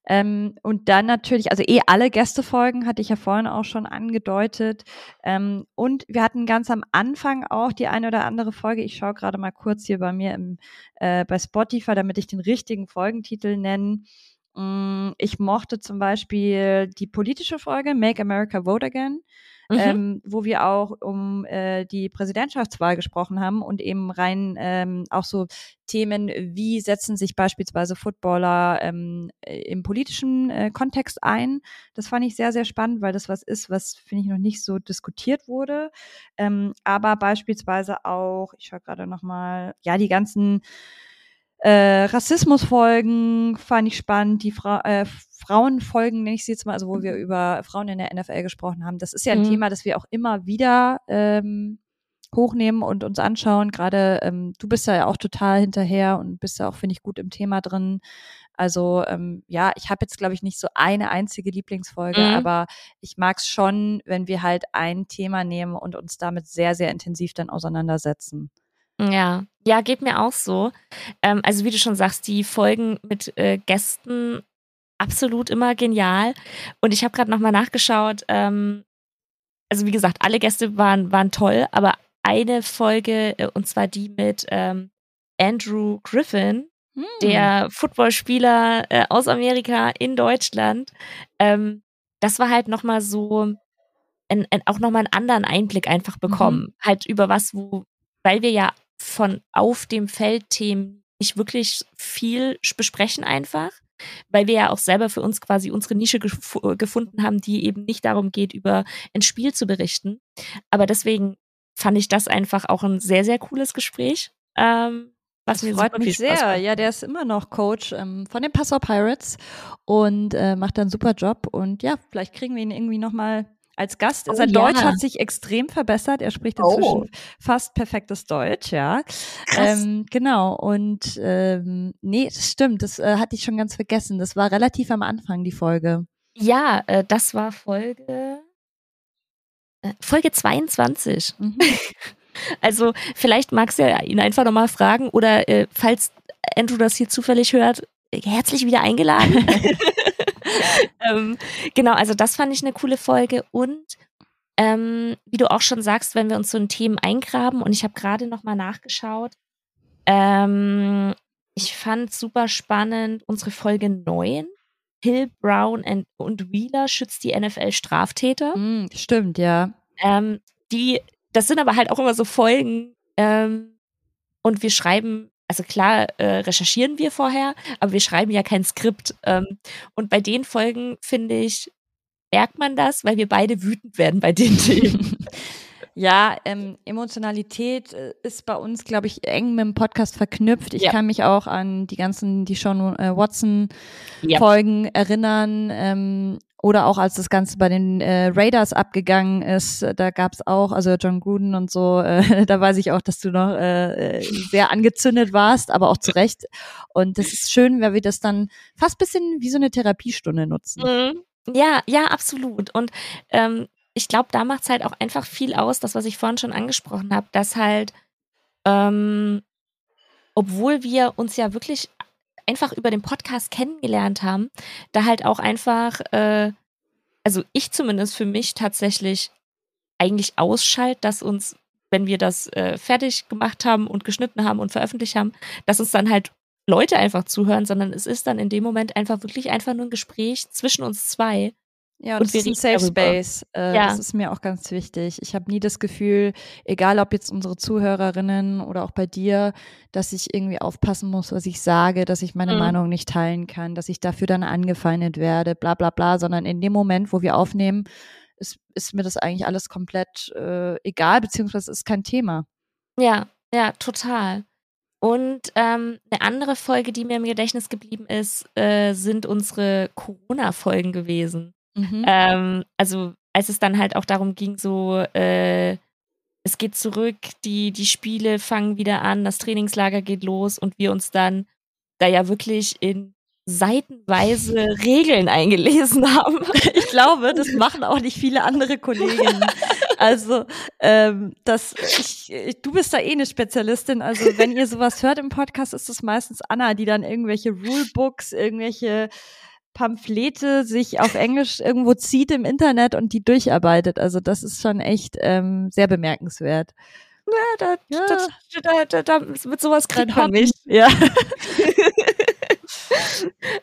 Ähm, und dann natürlich, also eh alle Gästefolgen hatte ich ja vorhin auch schon angedeutet. Ähm, und wir hatten ganz am Anfang auch die eine oder andere Folge. Ich schaue gerade mal kurz hier bei mir im, äh, bei Spotify, damit ich den richtigen Folgentitel nenne. Mm, ich mochte zum Beispiel die politische Folge Make America Vote Again. Mhm. Ähm, wo wir auch um äh, die Präsidentschaftswahl gesprochen haben und eben rein ähm, auch so Themen, wie setzen sich beispielsweise Footballer ähm, im politischen äh, Kontext ein. Das fand ich sehr, sehr spannend, weil das was ist, was, finde ich, noch nicht so diskutiert wurde. Ähm, aber beispielsweise auch, ich schaue gerade nochmal, ja, die ganzen äh, Rassismusfolgen fand ich spannend, die Fra äh, Frauenfolgen, nenne ich sie jetzt mal, also wo wir mhm. über Frauen in der NFL gesprochen haben. Das ist ja ein mhm. Thema, das wir auch immer wieder ähm, hochnehmen und uns anschauen. Gerade ähm, du bist ja auch total hinterher und bist ja auch, finde ich, gut im Thema drin. Also ähm, ja, ich habe jetzt, glaube ich, nicht so eine einzige Lieblingsfolge, mhm. aber ich mag es schon, wenn wir halt ein Thema nehmen und uns damit sehr, sehr intensiv dann auseinandersetzen. Ja, ja, geht mir auch so. Ähm, also wie du schon sagst, die Folgen mit äh, Gästen absolut immer genial. Und ich habe gerade nochmal nachgeschaut. Ähm, also wie gesagt, alle Gäste waren, waren toll, aber eine Folge, äh, und zwar die mit ähm, Andrew Griffin, hm. der Footballspieler äh, aus Amerika in Deutschland. Ähm, das war halt nochmal so, ein, ein, auch nochmal einen anderen Einblick einfach bekommen. Mhm. Halt über was, wo, weil wir ja von auf dem Feld Themen nicht wirklich viel besprechen einfach, weil wir ja auch selber für uns quasi unsere Nische gef gefunden haben, die eben nicht darum geht, über ein Spiel zu berichten. Aber deswegen fand ich das einfach auch ein sehr, sehr cooles Gespräch. Ähm, was das mir freut mich sehr. Macht. Ja, der ist immer noch Coach ähm, von den Passau Pirates und äh, macht einen super Job. Und ja, vielleicht kriegen wir ihn irgendwie nochmal als Gast. Oh, Sein ja. Deutsch hat sich extrem verbessert. Er spricht inzwischen oh. fast perfektes Deutsch, ja. Ähm, genau. Und ähm, nee, das stimmt. Das äh, hatte ich schon ganz vergessen. Das war relativ am Anfang, die Folge. Ja, äh, das war Folge. Äh, Folge 22. Mhm. also, vielleicht magst du ja ihn einfach nochmal fragen oder äh, falls Andrew das hier zufällig hört, herzlich wieder eingeladen. ähm, genau, also das fand ich eine coole Folge und ähm, wie du auch schon sagst, wenn wir uns so in Themen eingraben und ich habe gerade noch mal nachgeschaut, ähm, ich fand super spannend unsere Folge 9. Hill, Brown and, und Wheeler schützt die NFL-Straftäter. Mm, stimmt, ja. Ähm, die, das sind aber halt auch immer so Folgen, ähm, und wir schreiben also klar äh, recherchieren wir vorher, aber wir schreiben ja kein Skript. Ähm, und bei den Folgen, finde ich, merkt man das, weil wir beide wütend werden bei den Themen. Ja, ähm, Emotionalität äh, ist bei uns, glaube ich, eng mit dem Podcast verknüpft. Ich ja. kann mich auch an die ganzen, die Sean äh, Watson-Folgen ja. erinnern. Ähm, oder auch als das Ganze bei den äh, Raiders abgegangen ist, da gab's auch, also John Gruden und so, äh, da weiß ich auch, dass du noch äh, sehr angezündet warst, aber auch zu Recht. Und das ist schön, weil wir das dann fast bisschen wie so eine Therapiestunde nutzen. Mhm. Ja, ja, absolut. Und ähm, ich glaube, da macht es halt auch einfach viel aus, das, was ich vorhin schon angesprochen habe, dass halt, ähm, obwohl wir uns ja wirklich einfach über den Podcast kennengelernt haben, da halt auch einfach, äh, also ich zumindest für mich tatsächlich eigentlich ausschalt, dass uns, wenn wir das äh, fertig gemacht haben und geschnitten haben und veröffentlicht haben, dass uns dann halt Leute einfach zuhören, sondern es ist dann in dem Moment einfach wirklich einfach nur ein Gespräch zwischen uns zwei. Ja, und, und das ist ein Safe darüber. Space. Äh, ja. Das ist mir auch ganz wichtig. Ich habe nie das Gefühl, egal ob jetzt unsere Zuhörerinnen oder auch bei dir, dass ich irgendwie aufpassen muss, was ich sage, dass ich meine mhm. Meinung nicht teilen kann, dass ich dafür dann angefeindet werde, bla bla bla, sondern in dem Moment, wo wir aufnehmen, ist, ist mir das eigentlich alles komplett äh, egal, beziehungsweise ist kein Thema. Ja, ja, total. Und ähm, eine andere Folge, die mir im Gedächtnis geblieben ist, äh, sind unsere Corona-Folgen gewesen. Mhm. Ähm, also als es dann halt auch darum ging, so äh, es geht zurück, die, die Spiele fangen wieder an, das Trainingslager geht los und wir uns dann da ja wirklich in seitenweise Regeln eingelesen haben. Ich glaube, das machen auch nicht viele andere Kolleginnen. Also, ähm, das, ich, ich, du bist da eh eine Spezialistin. Also, wenn ihr sowas hört im Podcast, ist es meistens Anna, die dann irgendwelche Rulebooks, irgendwelche Pamphlete sich auf Englisch irgendwo zieht im Internet und die durcharbeitet. Also das ist schon echt ähm, sehr bemerkenswert. Ja, da, ja. Da, da, da, mit sowas kriegt man mich. Ja.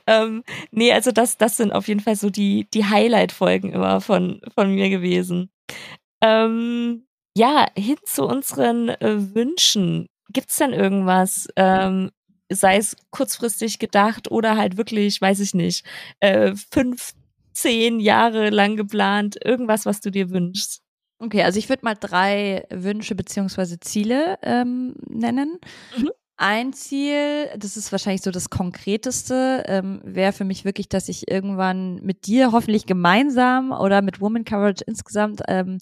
ähm, nee, also das, das sind auf jeden Fall so die, die Highlight-Folgen immer von, von mir gewesen. Ähm, ja, hin zu unseren äh, Wünschen. Gibt's denn irgendwas, ähm, sei es kurzfristig gedacht oder halt wirklich, weiß ich nicht, äh, fünf, zehn Jahre lang geplant, irgendwas, was du dir wünschst? Okay, also ich würde mal drei Wünsche beziehungsweise Ziele ähm, nennen. Mhm. Ein Ziel, das ist wahrscheinlich so das Konkreteste, ähm, wäre für mich wirklich, dass ich irgendwann mit dir hoffentlich gemeinsam oder mit Woman Coverage insgesamt ähm,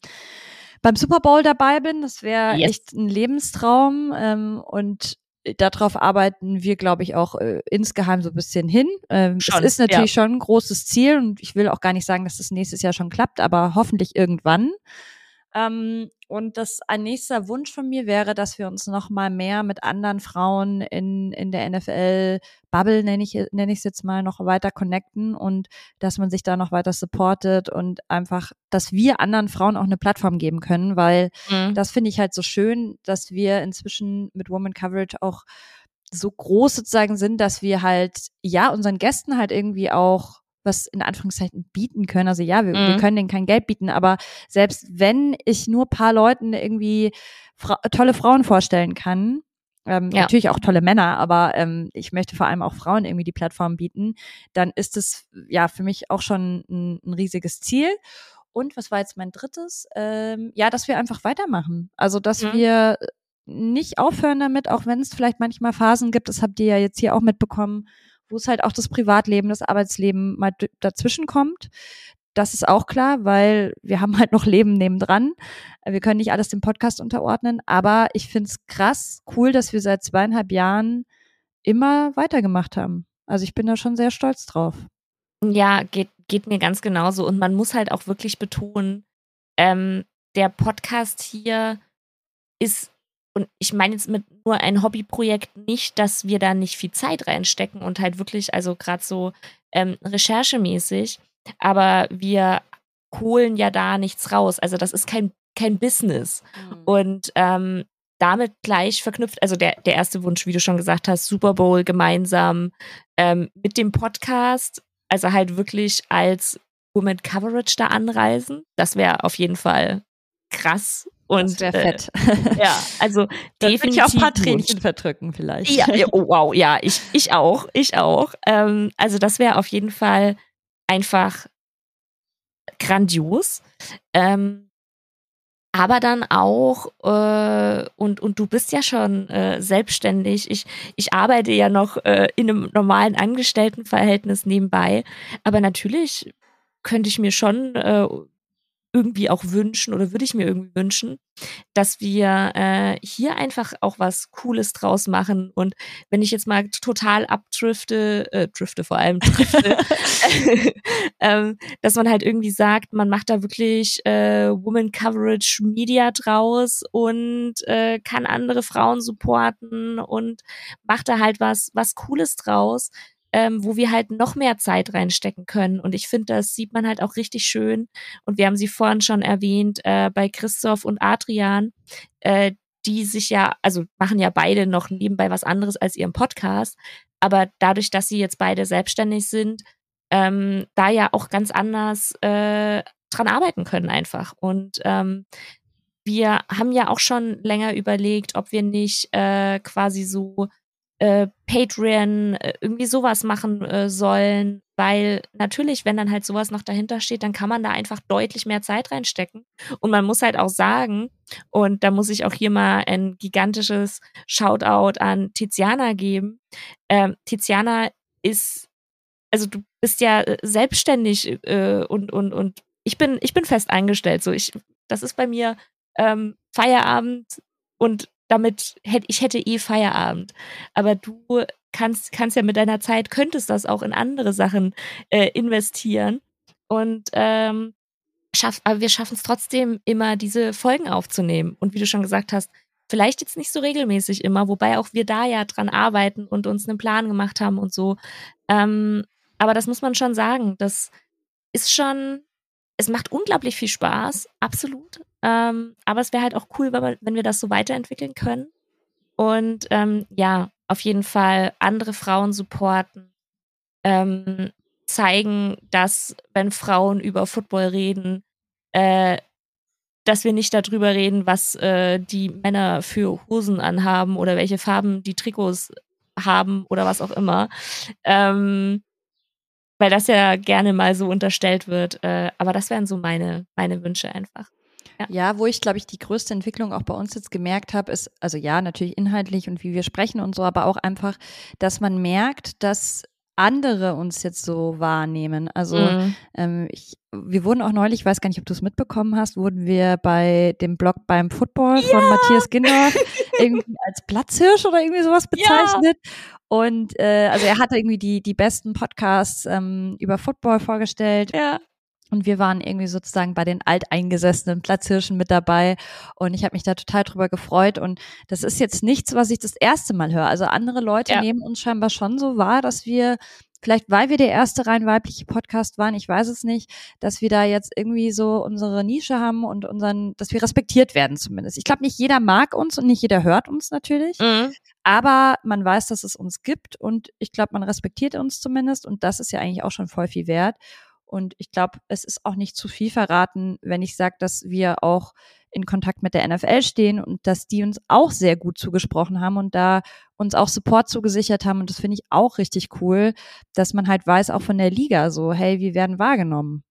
beim Super Bowl dabei bin. Das wäre yes. echt ein Lebenstraum. Ähm, und darauf arbeiten wir, glaube ich, auch äh, insgeheim so ein bisschen hin. Ähm, es ist natürlich ja. schon ein großes Ziel und ich will auch gar nicht sagen, dass das nächstes Jahr schon klappt, aber hoffentlich irgendwann. Ähm, und das ein nächster Wunsch von mir wäre, dass wir uns noch mal mehr mit anderen Frauen in, in der NFL Bubble, nenne ich nenne ich es jetzt mal, noch weiter connecten und dass man sich da noch weiter supportet und einfach, dass wir anderen Frauen auch eine Plattform geben können, weil mhm. das finde ich halt so schön, dass wir inzwischen mit Woman Coverage auch so groß sozusagen sind, dass wir halt ja unseren Gästen halt irgendwie auch was in Anführungszeichen bieten können. Also ja, wir, mhm. wir können denen kein Geld bieten, aber selbst wenn ich nur paar Leuten irgendwie fra tolle Frauen vorstellen kann, ähm, ja. natürlich auch tolle Männer, aber ähm, ich möchte vor allem auch Frauen irgendwie die Plattform bieten, dann ist es ja für mich auch schon ein, ein riesiges Ziel. Und was war jetzt mein drittes? Ähm, ja, dass wir einfach weitermachen. Also, dass mhm. wir nicht aufhören damit, auch wenn es vielleicht manchmal Phasen gibt, das habt ihr ja jetzt hier auch mitbekommen, wo es halt auch das Privatleben, das Arbeitsleben mal dazwischen kommt. Das ist auch klar, weil wir haben halt noch Leben nebendran. Wir können nicht alles dem Podcast unterordnen, aber ich finde es krass cool, dass wir seit zweieinhalb Jahren immer weitergemacht haben. Also ich bin da schon sehr stolz drauf. Ja, geht, geht mir ganz genauso. Und man muss halt auch wirklich betonen, ähm, der Podcast hier ist und ich meine jetzt mit nur ein Hobbyprojekt nicht, dass wir da nicht viel Zeit reinstecken und halt wirklich, also gerade so ähm, recherchemäßig, aber wir holen ja da nichts raus. Also das ist kein, kein Business. Mhm. Und ähm, damit gleich verknüpft, also der, der erste Wunsch, wie du schon gesagt hast, Super Bowl gemeinsam ähm, mit dem Podcast, also halt wirklich als Woman Coverage da anreisen. Das wäre auf jeden Fall krass Und wäre fett. Äh, ja, also definitiv ich auch ein paar Tränchen verdrücken vielleicht. Ja, ja, oh, wow, ja, ich, ich auch, ich auch. Ähm, also das wäre auf jeden Fall einfach grandios. Ähm, aber dann auch, äh, und, und du bist ja schon äh, selbstständig. Ich, ich arbeite ja noch äh, in einem normalen Angestelltenverhältnis nebenbei. Aber natürlich könnte ich mir schon äh, irgendwie auch wünschen oder würde ich mir irgendwie wünschen, dass wir äh, hier einfach auch was Cooles draus machen. Und wenn ich jetzt mal total abdrifte, äh, drifte vor allem, drifte, ähm, dass man halt irgendwie sagt, man macht da wirklich äh, Woman Coverage Media draus und äh, kann andere Frauen supporten und macht da halt was, was Cooles draus ähm, wo wir halt noch mehr Zeit reinstecken können. Und ich finde, das sieht man halt auch richtig schön. Und wir haben sie vorhin schon erwähnt, äh, bei Christoph und Adrian, äh, die sich ja, also machen ja beide noch nebenbei was anderes als ihren Podcast. Aber dadurch, dass sie jetzt beide selbstständig sind, ähm, da ja auch ganz anders äh, dran arbeiten können einfach. Und ähm, wir haben ja auch schon länger überlegt, ob wir nicht äh, quasi so äh, Patreon, äh, irgendwie sowas machen äh, sollen, weil natürlich, wenn dann halt sowas noch dahinter steht, dann kann man da einfach deutlich mehr Zeit reinstecken. Und man muss halt auch sagen, und da muss ich auch hier mal ein gigantisches Shoutout an Tiziana geben. Ähm, Tiziana ist, also du bist ja äh, selbstständig äh, und, und, und ich bin, ich bin fest eingestellt. So, ich, das ist bei mir ähm, Feierabend und damit hätte ich hätte eh Feierabend. Aber du kannst, kannst ja mit deiner Zeit, könntest das auch in andere Sachen äh, investieren. Und ähm, schaff, aber wir schaffen es trotzdem immer, diese Folgen aufzunehmen. Und wie du schon gesagt hast, vielleicht jetzt nicht so regelmäßig immer, wobei auch wir da ja dran arbeiten und uns einen Plan gemacht haben und so. Ähm, aber das muss man schon sagen. Das ist schon, es macht unglaublich viel Spaß, absolut. Ähm, aber es wäre halt auch cool, wenn, wir, das so weiterentwickeln können. Und ähm, ja, auf jeden Fall andere Frauen supporten, ähm, zeigen, dass wenn Frauen über Football reden, äh, dass wir nicht darüber reden, was äh, die Männer für Hosen anhaben oder welche Farben die Trikots haben oder was auch immer. Ähm, weil das ja gerne mal so unterstellt wird. Äh, aber das wären so meine, meine Wünsche einfach. Ja. ja, wo ich, glaube ich, die größte Entwicklung auch bei uns jetzt gemerkt habe, ist, also ja, natürlich inhaltlich und wie wir sprechen und so, aber auch einfach, dass man merkt, dass andere uns jetzt so wahrnehmen. Also mhm. ähm, ich, wir wurden auch neulich, ich weiß gar nicht, ob du es mitbekommen hast, wurden wir bei dem Blog beim Football ja. von Matthias Ginder irgendwie als Platzhirsch oder irgendwie sowas bezeichnet. Ja. Und äh, also er hatte irgendwie die, die besten Podcasts ähm, über Football vorgestellt. Ja. Und wir waren irgendwie sozusagen bei den alteingesessenen Platzhirschen mit dabei. Und ich habe mich da total drüber gefreut. Und das ist jetzt nichts, was ich das erste Mal höre. Also andere Leute ja. nehmen uns scheinbar schon so wahr, dass wir vielleicht weil wir der erste rein weibliche Podcast waren, ich weiß es nicht, dass wir da jetzt irgendwie so unsere Nische haben und unseren, dass wir respektiert werden zumindest. Ich glaube, nicht jeder mag uns und nicht jeder hört uns natürlich, mhm. aber man weiß, dass es uns gibt und ich glaube, man respektiert uns zumindest und das ist ja eigentlich auch schon voll viel wert. Und ich glaube, es ist auch nicht zu viel verraten, wenn ich sage, dass wir auch in Kontakt mit der NFL stehen und dass die uns auch sehr gut zugesprochen haben und da uns auch Support zugesichert haben. Und das finde ich auch richtig cool, dass man halt weiß, auch von der Liga so, hey, wir werden wahrgenommen.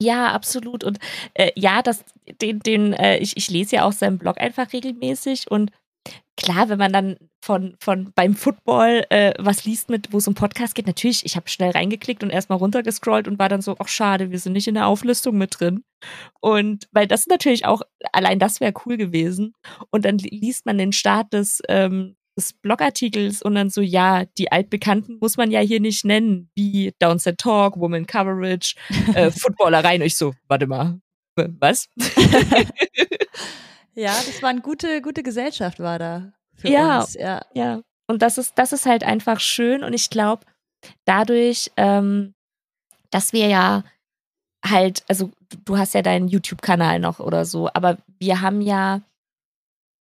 Ja, absolut. Und äh, ja, das, den, den, äh, ich, ich lese ja auch seinen Blog einfach regelmäßig und klar, wenn man dann von, von beim Football äh, was liest mit, wo es um Podcast geht, natürlich, ich habe schnell reingeklickt und erstmal runtergescrollt und war dann so, ach schade, wir sind nicht in der Auflistung mit drin. Und weil das natürlich auch, allein das wäre cool gewesen. Und dann liest man den Start des, ähm, des Blogartikels und dann so, ja, die Altbekannten muss man ja hier nicht nennen, wie Downset Talk, Woman Coverage, äh, Footballerei. Und ich so, warte mal, was? Ja, das war eine gute, gute Gesellschaft, war da für ja, uns. Ja, ja. Und das ist, das ist halt einfach schön. Und ich glaube, dadurch, ähm, dass wir ja halt, also du hast ja deinen YouTube-Kanal noch oder so, aber wir haben ja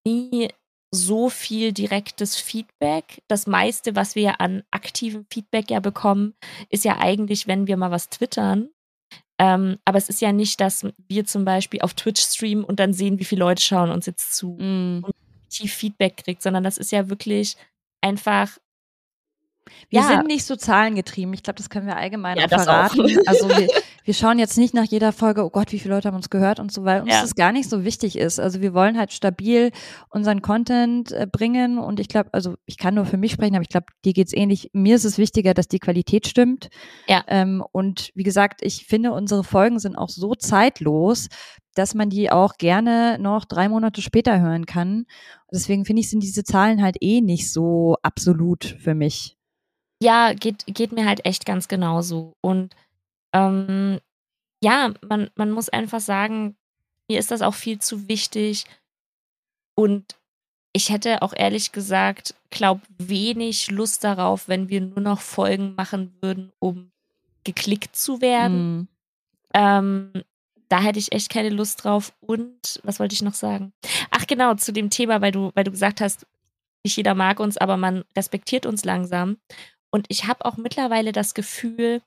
nie so viel direktes Feedback. Das meiste, was wir an aktivem Feedback ja bekommen, ist ja eigentlich, wenn wir mal was twittern. Ähm, aber es ist ja nicht, dass wir zum Beispiel auf Twitch streamen und dann sehen, wie viele Leute schauen uns jetzt zu Mm. und tief Feedback kriegt, sondern das ist ja wirklich einfach Wir Ja. sind nicht so zahlengetrieben. Ich glaube, das können wir allgemein Ja, verraten. Also wir, wir schauen jetzt nicht nach jeder Folge, oh Gott, wie viele Leute haben uns gehört und so, weil uns Ja. das gar nicht so wichtig ist. Also wir wollen halt stabil unseren Content äh, bringen und ich glaube, also ich kann nur für mich sprechen, aber ich glaube, dir geht's ähnlich. Mir ist es wichtiger, dass die Qualität stimmt. Ja. Ähm, und wie gesagt, ich finde, unsere Folgen sind auch so zeitlos, dass man die auch gerne noch drei Monate später hören kann. Deswegen finde ich, sind diese Zahlen halt eh nicht so absolut für mich. Ja, geht, geht mir halt echt ganz genauso. Und ähm, ja, man, man muss einfach sagen, mir ist das auch viel zu wichtig. Und ich hätte auch ehrlich gesagt, glaub, wenig Lust darauf, wenn wir nur noch Folgen machen würden, um geklickt zu werden. Mm. Ähm, da hätte ich echt keine Lust drauf. Und was wollte ich noch sagen? Ach genau, zu dem Thema, weil du, weil du gesagt hast, nicht jeder mag uns, aber man respektiert uns langsam. Und ich habe auch mittlerweile das Gefühl,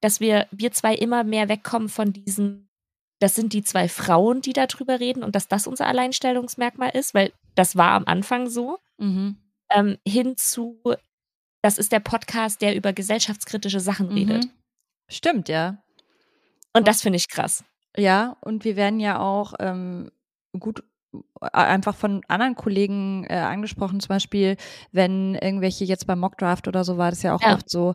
dass wir, wir zwei immer mehr wegkommen von diesem, das sind die zwei Frauen, die darüber reden und dass das unser Alleinstellungsmerkmal ist, weil das war am Anfang so, Mhm. ähm, hin zu, das ist der Podcast, der über gesellschaftskritische Sachen redet. Mhm. Stimmt, ja. Und das finde ich krass. Ja, und wir werden ja auch ähm, gut einfach von anderen Kollegen äh, angesprochen, zum Beispiel, wenn irgendwelche jetzt beim Mockdraft oder so war das ja auch Ja. oft so,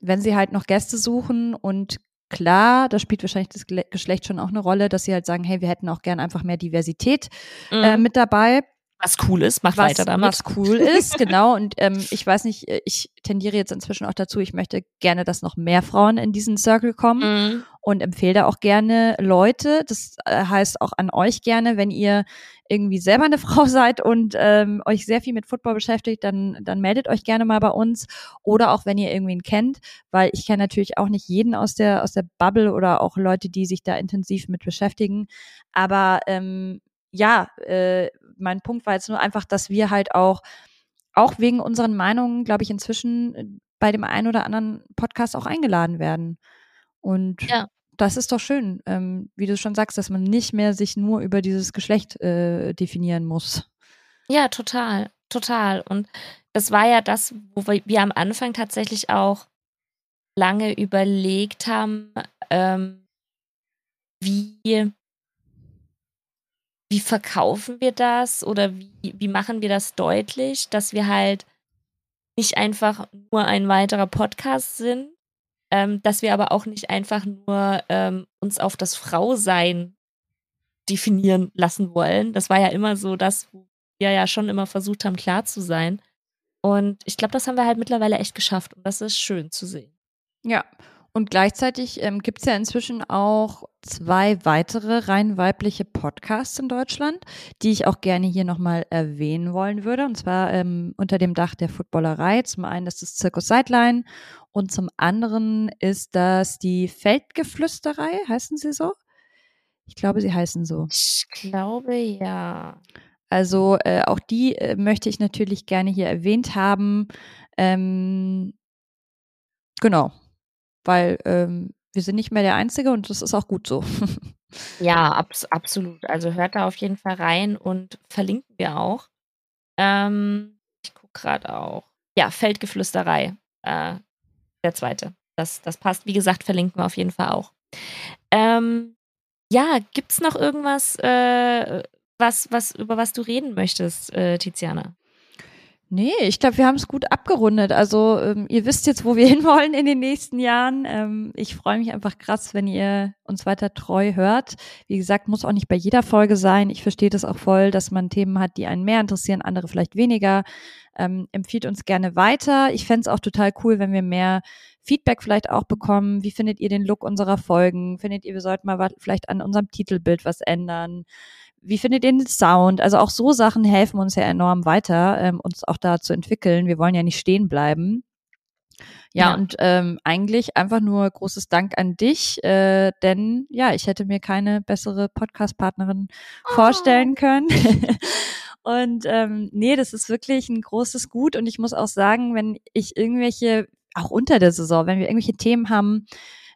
wenn sie halt noch Gäste suchen und klar, da spielt wahrscheinlich das Geschlecht schon auch eine Rolle, dass sie halt sagen, hey, wir hätten auch gern einfach mehr Diversität äh, Mhm. mit dabei. Was cool ist, mach was, weiter damit. was cool ist, genau. Und ähm, ich weiß nicht, äh, ich tendiere jetzt inzwischen auch dazu, ich möchte gerne, dass noch mehr Frauen in diesen Circle kommen Mhm. und empfehle da auch gerne Leute. Das äh, heißt auch an euch gerne, wenn ihr irgendwie selber eine Frau seid und ähm, euch sehr viel mit Football beschäftigt, dann, dann meldet euch gerne mal bei uns. Oder auch wenn ihr irgendwen kennt, weil ich kenne natürlich auch nicht jeden aus der, aus der Bubble oder auch Leute, die sich da intensiv mit beschäftigen. Aber ähm, ja, äh, mein Punkt war jetzt nur einfach, dass wir halt auch, auch wegen unseren Meinungen, glaube ich, inzwischen äh, bei dem einen oder anderen Podcast auch eingeladen werden. Und Ja. das ist doch schön, ähm, wie du schon sagst, dass man nicht mehr sich nur über dieses Geschlecht äh, definieren muss. Ja, total, total. Und das war ja das, wo wir, wir am Anfang tatsächlich auch lange überlegt haben, ähm, wie, wie verkaufen wir das oder wie, wie machen wir das deutlich, dass wir halt nicht einfach nur ein weiterer Podcast sind, ähm, dass wir aber auch nicht einfach nur ähm, uns auf das Frausein definieren lassen wollen. Das war ja immer so das, wo wir ja schon immer versucht haben, klar zu sein. Und ich glaube, das haben wir halt mittlerweile echt geschafft. Und das ist schön zu sehen. Ja. Und gleichzeitig ähm, gibt es ja inzwischen auch zwei weitere rein weibliche Podcasts in Deutschland, die ich auch gerne hier nochmal erwähnen wollen würde. Und zwar ähm, unter dem Dach der Footballerei. Zum einen ist das Zirkus Sideline und zum anderen ist das die Feldgeflüsterei. Heißen sie so? Ich glaube, sie heißen so. Ich glaube ja. Also äh, auch die äh, möchte ich natürlich gerne hier erwähnt haben. Ähm, genau, weil ähm, wir sind nicht mehr der Einzige und das ist auch gut so. Ja, abs absolut. Also hört da auf jeden Fall rein und verlinken wir auch. Ähm, ich gucke gerade auch. Ja, Feldgeflüsterei. Äh, der zweite. Das, das passt. Wie gesagt, verlinken wir auf jeden Fall auch. Ähm, ja, gibt's noch irgendwas, äh, was, was, über was du reden möchtest, äh, Tiziana? Nee, ich glaube, wir haben es gut abgerundet. Also ähm, ihr wisst jetzt, wo wir hinwollen in den nächsten Jahren. Ähm, ich freue mich einfach krass, wenn ihr uns weiter treu hört. Wie gesagt, muss auch nicht bei jeder Folge sein. Ich verstehe das auch voll, dass man Themen hat, die einen mehr interessieren, andere vielleicht weniger. Ähm, empfiehlt uns gerne weiter. Ich fände es auch total cool, wenn wir mehr Feedback vielleicht auch bekommen. Wie findet ihr den Look unserer Folgen? Findet ihr, wir sollten mal vielleicht an unserem Titelbild was ändern? Wie findet ihr den Sound? Also auch so Sachen helfen uns ja enorm weiter, ähm, uns auch da zu entwickeln. Wir wollen ja nicht stehen bleiben. Ja, Ja. und ähm, eigentlich einfach nur großes Dank an dich, äh, denn ja, ich hätte mir keine bessere Podcast-Partnerin vorstellen können. und ähm, nee, das ist wirklich ein großes Gut. Und ich muss auch sagen, wenn ich irgendwelche, auch unter der Saison, wenn wir irgendwelche Themen haben,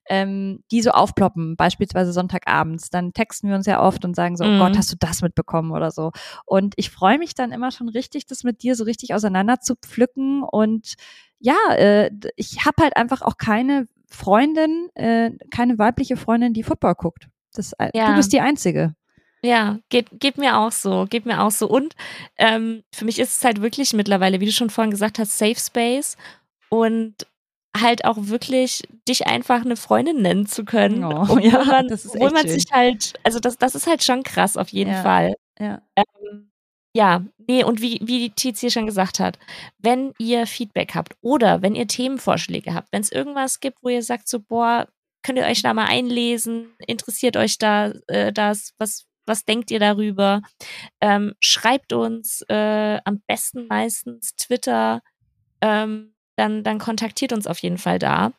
ähm, die so aufploppen, beispielsweise Sonntagabends, dann texten wir uns ja oft und sagen so, oh Mhm. Gott, hast du das mitbekommen oder so. Und ich freue mich dann immer schon richtig, das mit dir so richtig auseinander zu pflücken. Und ja, äh, ich habe halt einfach auch keine Freundin, äh, keine weibliche Freundin, die Football guckt. Das, äh, Ja. Du bist die Einzige. Ja, geht, geht mir auch so, geht mir auch so. Und ähm, für mich ist es halt wirklich mittlerweile, wie du schon vorhin gesagt hast, Safe Space und halt auch wirklich dich einfach eine Freundin nennen zu können. Oh, obwohl ja, man, das ist obwohl man sich halt, also das, das ist halt schon krass auf jeden Ja. Fall. Ja. Ähm, ja, nee, und wie, wie Tiz hier schon gesagt hat, wenn ihr Feedback habt oder wenn ihr Themenvorschläge habt, wenn es irgendwas gibt, wo ihr sagt so, boah, könnt ihr euch da mal einlesen, interessiert euch da äh, das, was, was denkt ihr darüber? Ähm, schreibt uns äh, am besten meistens Twitter, ähm, dann, dann kontaktiert uns auf jeden Fall da.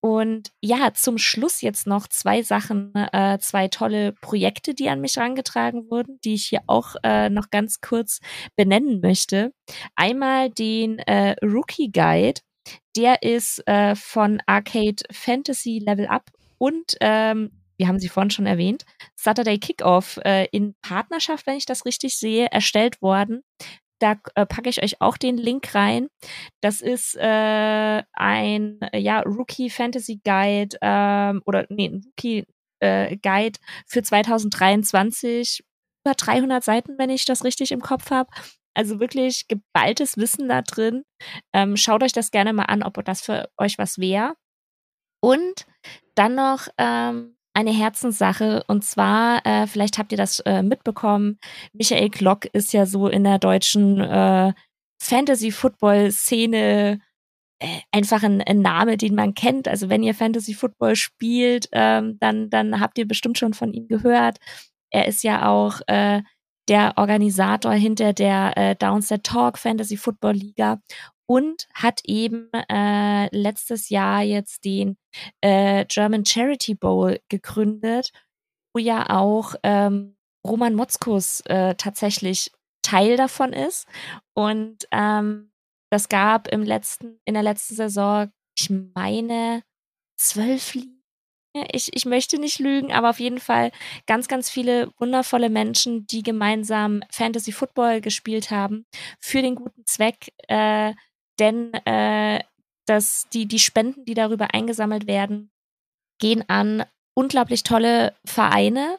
Und ja, zum Schluss jetzt noch zwei Sachen, äh, zwei tolle Projekte, die an mich herangetragen wurden, die ich hier auch äh, noch ganz kurz benennen möchte. Einmal den äh, Rookie Guide, der ist äh, von Arcade Fantasy Level Up und ähm, wir haben sie vorhin schon erwähnt, Saturday Kickoff äh, in Partnerschaft, wenn ich das richtig sehe, erstellt worden. Da äh, packe ich euch auch den Link rein. Das ist äh, ein äh, ja, Rookie Fantasy Guide ähm, oder nee, Rookie äh, Guide für 2023. Über 300 Seiten, wenn ich das richtig im Kopf habe. Also wirklich geballtes Wissen da drin. Ähm, schaut euch das gerne mal an, ob das für euch was wäre. Und dann noch ähm, eine Herzenssache und zwar, äh, vielleicht habt ihr das äh, mitbekommen, Michael Glock ist ja so in der deutschen äh, Fantasy-Football-Szene äh, einfach ein, ein Name, den man kennt. Also wenn ihr Fantasy-Football spielt, ähm, dann, dann habt ihr bestimmt schon von ihm gehört. Er ist ja auch äh, der Organisator hinter der äh, Downset Talk Fantasy Football Liga und hat eben äh, letztes Jahr jetzt den äh, German Charity Bowl gegründet, wo ja auch ähm, Roman Motzkus äh, tatsächlich Teil davon ist. Und ähm, das gab im letzten, in der letzten Saison, ich meine, zwölf Ligen. Ich, ich möchte nicht lügen, aber auf jeden Fall ganz, ganz viele wundervolle Menschen, die gemeinsam Fantasy Football gespielt haben, für den guten Zweck. Äh, denn äh, dass die, die Spenden, die darüber eingesammelt werden, gehen an unglaublich tolle Vereine.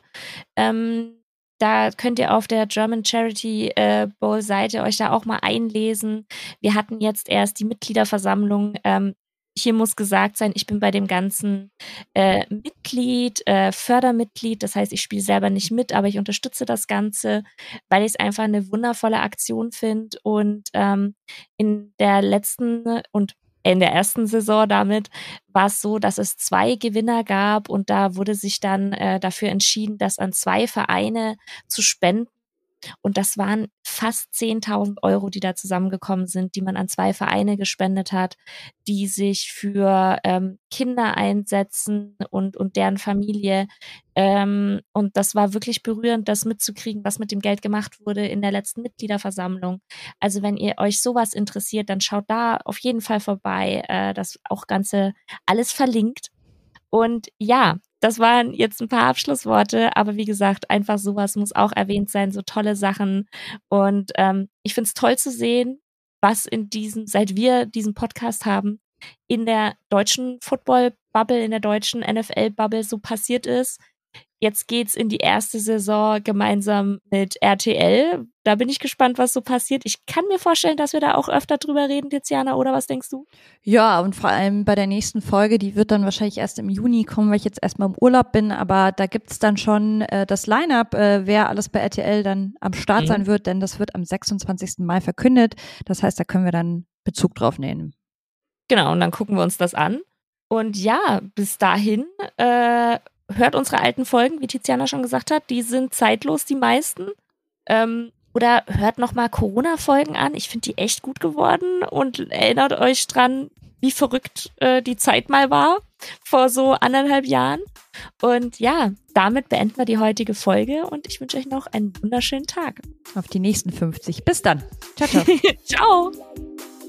Ähm, da könnt ihr auf der German Charity äh, Bowl Seite euch da auch mal einlesen. Wir hatten jetzt erst die Mitgliederversammlung. Ähm, hier muss gesagt sein, ich bin bei dem ganzen äh, Mitglied, äh, Fördermitglied. Das heißt, ich spiele selber nicht mit, aber ich unterstütze das Ganze, weil ich es einfach eine wundervolle Aktion finde. Und ähm, in der letzten und in der ersten Saison damit war es so, dass es zwei Gewinner gab und da wurde sich dann äh, dafür entschieden, das an zwei Vereine zu spenden. Und das waren fast 10.000 Euro, die da zusammengekommen sind, die man an zwei Vereine gespendet hat, die sich für ähm, Kinder einsetzen und, und deren Familie. Ähm, und das war wirklich berührend, das mitzukriegen, was mit dem Geld gemacht wurde in der letzten Mitgliederversammlung. Also wenn ihr euch sowas interessiert, dann schaut da auf jeden Fall vorbei. Äh, das auch Ganze alles verlinkt. Und ja, das waren jetzt ein paar Abschlussworte, aber wie gesagt, einfach sowas muss auch erwähnt sein, so tolle Sachen. Und ähm, ich finde es toll zu sehen, was in diesem, seit wir diesen Podcast haben, in der deutschen Football-Bubble, in der deutschen NFL-Bubble so passiert ist. Jetzt geht's in die erste Saison gemeinsam mit RTL. Da bin ich gespannt, was so passiert. Ich kann mir vorstellen, dass wir da auch öfter drüber reden, Tiziana, oder was denkst du? Ja, und vor allem bei der nächsten Folge, die wird dann wahrscheinlich erst im Juni kommen, weil ich jetzt erstmal im Urlaub bin, aber da gibt's dann schon äh, das Line-up, äh, wer alles bei RTL dann am Start Mhm. sein wird, denn das wird am 26. Mai verkündet. Das heißt, da können wir dann Bezug drauf nehmen. Genau, und dann gucken wir uns das an. Und ja, bis dahin äh, hört unsere alten Folgen, wie Tiziana schon gesagt hat, die sind zeitlos, die meisten. Ähm, oder hört nochmal Corona-Folgen an. Ich finde die echt gut geworden und erinnert euch dran, wie verrückt äh, die Zeit mal war vor so anderthalb Jahren. Und ja, damit beenden wir die heutige Folge und ich wünsche euch noch einen wunderschönen Tag. Auf die nächsten 50. Bis dann. Ciao, ciao. Ciao!